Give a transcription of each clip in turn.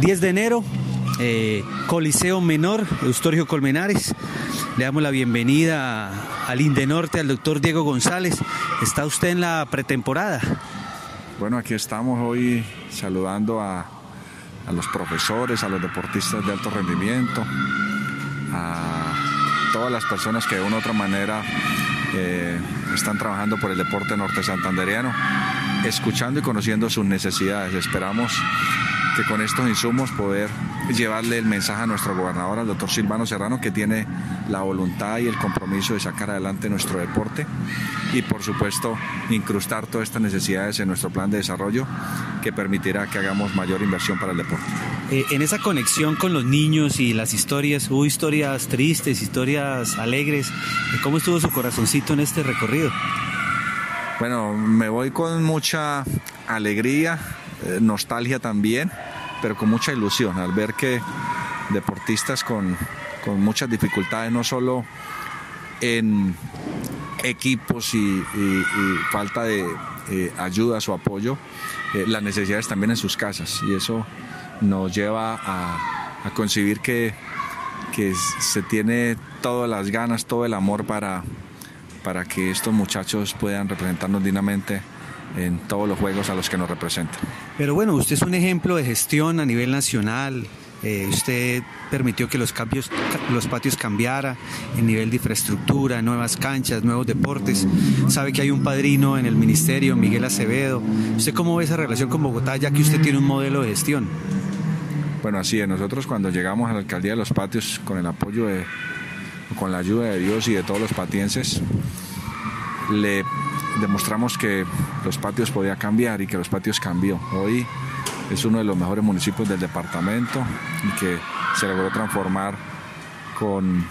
10 de enero, eh, Coliseo Menor, Eustorgio Colmenares. Le damos la bienvenida al Indenorte, al doctor Diego González. ¿Está usted en la pretemporada? Bueno, aquí estamos hoy saludando a, los profesores, a los deportistas de alto rendimiento, a todas las personas que de una u otra manera eh, están trabajando por el deporte norte santanderiano, escuchando y conociendo sus necesidades. Esperamos que con estos insumos poder llevarle el mensaje a nuestro gobernador, al doctor Silvano Serrano, que tiene la voluntad y el compromiso de sacar adelante nuestro deporte y por supuesto incrustar todas estas necesidades en nuestro plan de desarrollo que permitirá que hagamos mayor inversión para el deporte. Eh, en esa conexión con los niños y las historias, hubo historias tristes, historias alegres. ¿Cómo estuvo su corazoncito en este recorrido? Bueno, me voy con mucha alegría, nostalgia también, pero con mucha ilusión al ver que deportistas con, con muchas dificultades, no solo en equipos y, falta de eh, ayuda o apoyo, eh, las necesidades también en sus casas. Y eso nos lleva a, a concebir que, que se tiene todas las ganas, todo el amor para, para que estos muchachos puedan representarnos dignamente en todos los juegos a los que nos representan. Pero bueno, usted es un ejemplo de gestión a nivel nacional, eh, usted permitió que los cambios, los patios cambiara en nivel de infraestructura, nuevas canchas, nuevos deportes. Sabe que hay un padrino en el ministerio, Miguel Acevedo. ¿Usted cómo ve esa relación con Bogotá, ya que usted tiene un modelo de gestión? Bueno, así es. Nosotros cuando llegamos a la alcaldía de los patios, con el apoyo de, con la ayuda de Dios y de todos los patienses, le demostramos que los patios podía cambiar y que los patios cambió. Hoy es uno de los mejores municipios del departamento y que se logró transformar con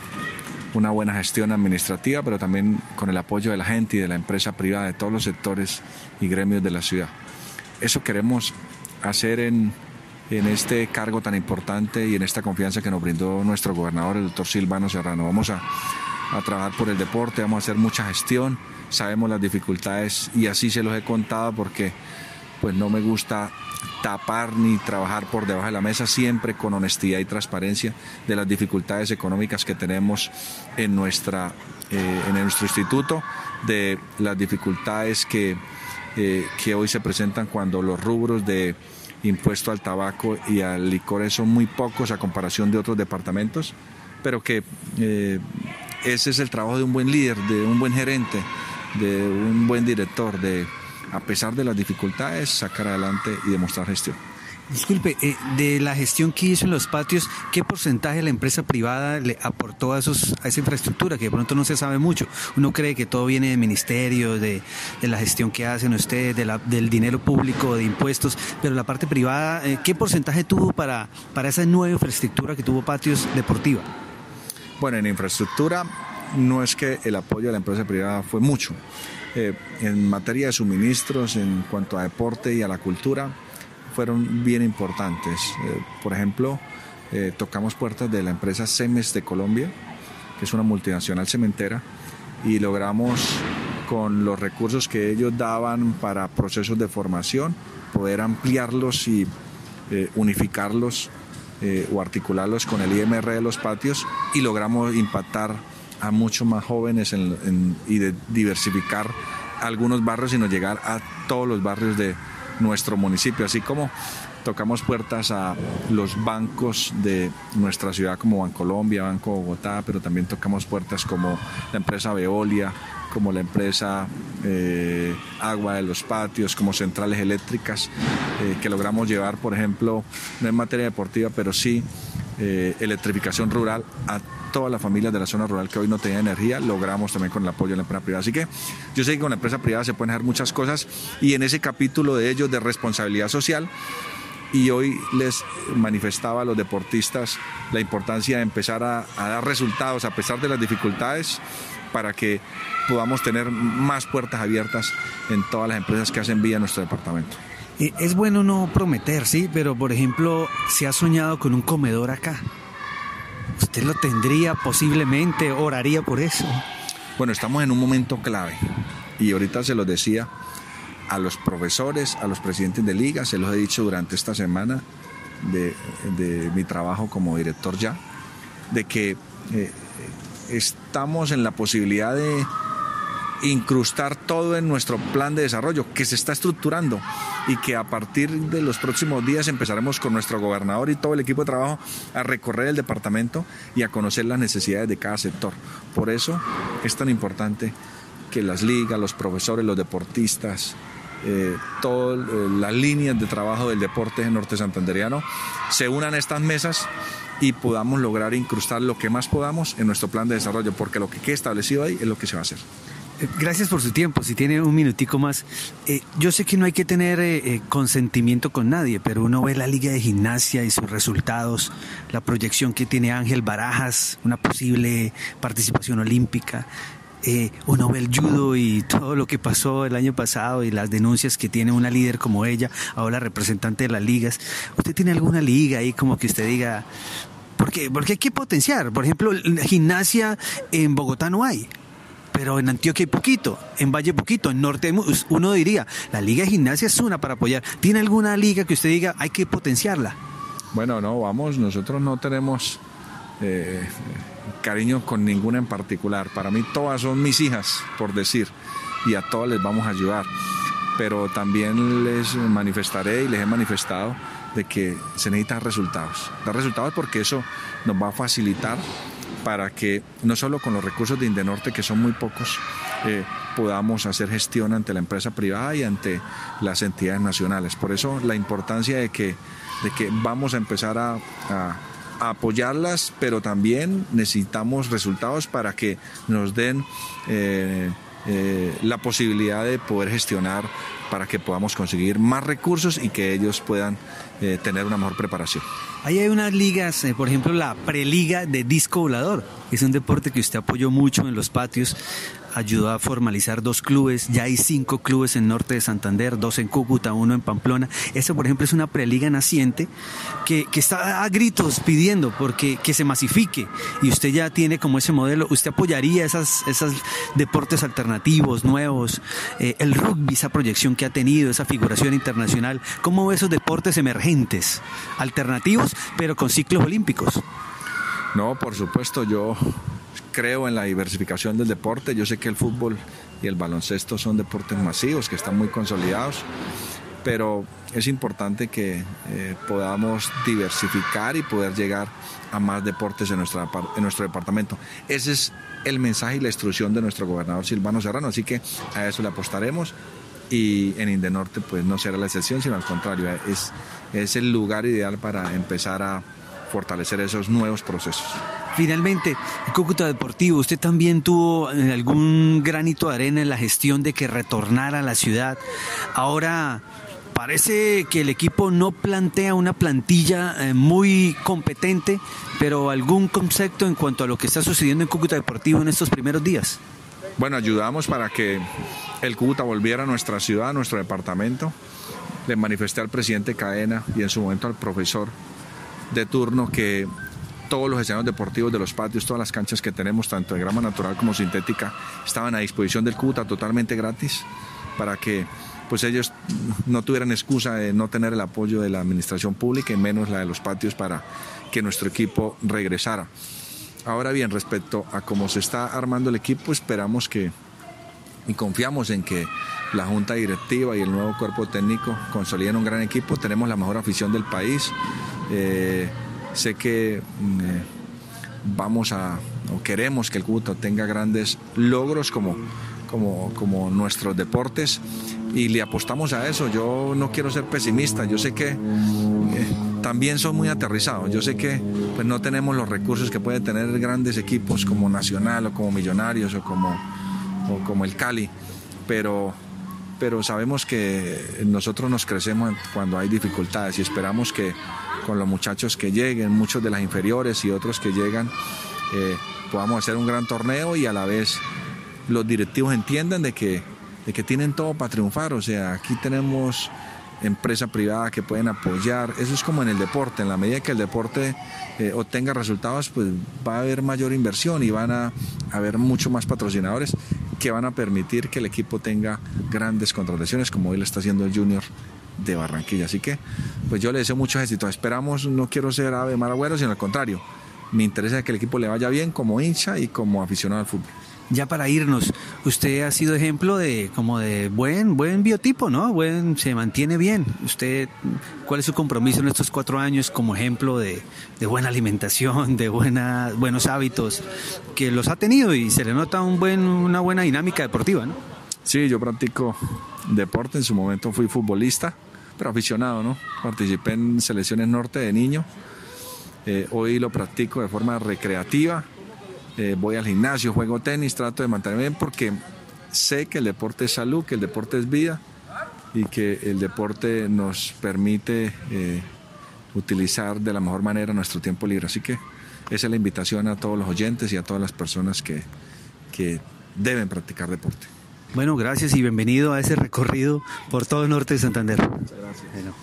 una buena gestión administrativa, pero también con el apoyo de la gente y de la empresa privada, de todos los sectores y gremios de la ciudad. Eso queremos hacer en, en este cargo tan importante y en esta confianza que nos brindó nuestro gobernador, el doctor Silvano Serrano. Vamos a, a trabajar por el deporte, vamos a hacer mucha gestión, sabemos las dificultades y así se los he contado porque pues no me gusta tapar ni trabajar por debajo de la mesa, siempre con honestidad y transparencia de las dificultades económicas que tenemos en, nuestra, eh, en nuestro instituto, de las dificultades que, eh, que hoy se presentan cuando los rubros de impuesto al tabaco y al licor son muy pocos a comparación de otros departamentos, pero que eh, ese es el trabajo de un buen líder, de un buen gerente, de un buen director, de a pesar de las dificultades, sacar adelante y demostrar gestión. Disculpe, eh, de la gestión que hizo en los patios, ¿qué porcentaje la empresa privada le aportó a, esa infraestructura? Que de pronto no se sabe mucho. Uno cree que todo viene del ministerio, de, la gestión que hacen ustedes, del dinero público, de impuestos, pero la parte privada, eh, ¿qué porcentaje tuvo para, para esa nueva infraestructura que tuvo patios deportiva? Bueno, en infraestructura no es que el apoyo de la empresa privada fue mucho. Eh, en materia de suministros, en cuanto a deporte y a la cultura, fueron bien importantes. Eh, por ejemplo, eh, tocamos puertas de la empresa Cemes de Colombia, que es una multinacional cementera, y logramos con los recursos que ellos daban para procesos de formación, poder ampliarlos y unificarlos o articularlos con el IMR de los patios y logramos impactar a muchos más jóvenes y de diversificar algunos barrios, sino llegar a todos los barrios de nuestro municipio, así como tocamos puertas a los bancos de nuestra ciudad como Bancolombia, Banco Bogotá, pero también tocamos puertas como la empresa Veolia, como la empresa eh, Agua de los Patios, como centrales eléctricas, eh, que logramos llevar, por ejemplo, no en materia deportiva, pero sí eh, electrificación rural a todas las familias de la zona rural que hoy no tenían energía, logramos también con el apoyo de la empresa privada. Así que yo sé que con la empresa privada se pueden hacer muchas cosas y en ese capítulo de ellos de responsabilidad social, y hoy les manifestaba a los deportistas la importancia de empezar a, a, dar resultados a pesar de las dificultades para que podamos tener más puertas abiertas en todas las empresas que hacen vida en nuestro departamento. Es bueno no prometer, sí, pero por ejemplo, se ha soñado con un comedor acá. ¿Usted lo tendría posiblemente? ¿Oraría por eso? Bueno, estamos en un momento clave y ahorita se lo decía a los profesores, a los presidentes de liga, se los he dicho durante esta semana, de, mi trabajo como director ya, de que eh, estamos en la posibilidad de incrustar todo en nuestro plan de desarrollo que se está estructurando y que a partir de los próximos días empezaremos con nuestro gobernador y todo el equipo de trabajo a recorrer el departamento y a conocer las necesidades de cada sector. Por eso es tan importante que las ligas, los profesores, los deportistas, eh, todas eh, las líneas de trabajo del deporte norte santanderiano se unan a estas mesas y podamos lograr incrustar lo que más podamos en nuestro plan de desarrollo, porque lo que queda establecido ahí es lo que se va a hacer. Gracias por su tiempo. Si tiene un minutico más, eh, yo sé que no hay que tener eh, eh, consentimiento con nadie, pero uno ve la liga de gimnasia y sus resultados, la proyección que tiene Ángel Barajas, una posible participación olímpica. Uno ve el judo y todo lo que pasó el año pasado y las denuncias que tiene una líder como ella, ahora representante de las ligas. ¿Usted tiene alguna liga ahí como que usted diga, porque, porque hay que potenciar? Por ejemplo, gimnasia en Bogotá no hay pero en Antioquia hay poquito, en Valle poquito, en Norte uno diría, la Liga de Gimnasia es una para apoyar. ¿Tiene alguna liga que usted diga hay que potenciarla? Bueno, no, vamos, nosotros no tenemos eh, cariño con ninguna en particular. Para mí todas son mis hijas, por decir, y a todas les vamos a ayudar. Pero también les manifestaré y les he manifestado de que se necesitan resultados. Dar resultados porque eso nos va a facilitar para que no solo con los recursos de Indenorte, que son muy pocos, eh, podamos hacer gestión ante la empresa privada y ante las entidades nacionales. Por eso la importancia de que, de que vamos a empezar a, apoyarlas, pero también necesitamos resultados para que nos den eh, eh, la posibilidad de poder gestionar para que podamos conseguir más recursos y que ellos puedan tener una mejor preparación. Ahí hay unas ligas, eh, por ejemplo la preliga de disco volador, es un deporte que usted apoyó mucho en los patios ayudó a formalizar dos clubes, ya hay cinco clubes en norte de Santander, dos en Cúcuta, uno en Pamplona. Eso, por ejemplo, es una preliga naciente que, está a gritos pidiendo porque que se masifique. Y usted ya tiene como ese modelo, usted apoyaría esas, esos deportes alternativos, nuevos, eh, el rugby, esa proyección que ha tenido, esa figuración internacional, ¿cómo ve esos deportes emergentes, alternativos, pero con ciclos olímpicos? No, por supuesto, yo creo en la diversificación del deporte. Yo sé que el fútbol y el baloncesto son deportes masivos que están muy consolidados, pero es importante que eh, podamos diversificar y poder llegar a más deportes en, nuestro departamento. Ese es el mensaje y la instrucción de nuestro gobernador Silvano Serrano, así que a eso le apostaremos y en Indenorte pues no será la excepción, sino al contrario, es, es el lugar ideal para empezar a fortalecer esos nuevos procesos. Finalmente, Cúcuta Deportivo, usted también tuvo eh, algún granito de arena en la gestión de que retornara a la ciudad. Ahora parece que el equipo no plantea una plantilla eh, muy competente, pero algún concepto en cuanto a lo que está sucediendo en Cúcuta Deportivo en estos primeros días. Bueno, ayudamos para que el Cúcuta volviera a nuestra ciudad, a nuestro departamento. Le manifesté al presidente Cadena y en su momento al profesor de turno que todos los escenarios deportivos de los patios, todas las canchas que tenemos, tanto de grama natural como sintética, estaban a disposición del CUTA totalmente gratis para que pues ellos no tuvieran excusa de no tener el apoyo de la administración pública y menos la de los patios para que nuestro equipo regresara. Ahora bien, respecto a cómo se está armando el equipo, esperamos que y confiamos en que la junta directiva y el nuevo cuerpo técnico consoliden un gran equipo. Tenemos la mejor afición del país. Eh, Sé que mm, eh, vamos a, o queremos que el Cúcuta tenga grandes logros como, como, como nuestros deportes y le apostamos a eso. Yo no quiero ser pesimista, yo sé que eh, también son muy aterrizados, yo sé que pues, no tenemos los recursos que pueden tener grandes equipos como Nacional o como Millonarios o como, o como el Cali, pero, pero sabemos que nosotros nos crecemos cuando hay dificultades y esperamos que con los muchachos que lleguen, muchos de las inferiores y otros que llegan, eh, podamos hacer un gran torneo y a la vez los directivos entiendan de que, de que tienen todo para triunfar. O sea, aquí tenemos empresa privada que pueden apoyar. Eso es como en el deporte. En la medida que el deporte eh, obtenga resultados, pues va a haber mayor inversión y van a haber mucho más patrocinadores que van a permitir que el equipo tenga grandes contrataciones, como hoy lo está haciendo el Junior de Barranquilla. Así que pues yo le deseo mucho éxito. Esperamos, no quiero ser ave maragüero, sino al contrario. Me interesa que el equipo le vaya bien como hincha y como aficionado al fútbol. Ya para irnos, usted ha sido ejemplo de como de buen buen biotipo, ¿no? Buen, se mantiene bien. Usted, ¿cuál es su compromiso en estos cuatro años como ejemplo de, de buena alimentación, de buena, buenos hábitos que los ha tenido y se le nota un buen, una buena dinámica deportiva, ¿no? Sí, yo practico deporte. En su momento fui futbolista, pero aficionado, ¿no? Participé en selecciones norte de niño. Eh, hoy lo practico de forma recreativa eh, voy al gimnasio, juego tenis, trato de mantenerme bien porque sé que el deporte es salud, que el deporte es vida y que el deporte nos permite eh, utilizar de la mejor manera nuestro tiempo libre. Así que esa es la invitación a todos los oyentes y a todas las personas que, que deben practicar deporte. Bueno, gracias y bienvenido a ese recorrido por todo el norte de Santander. Muchas gracias. Bueno.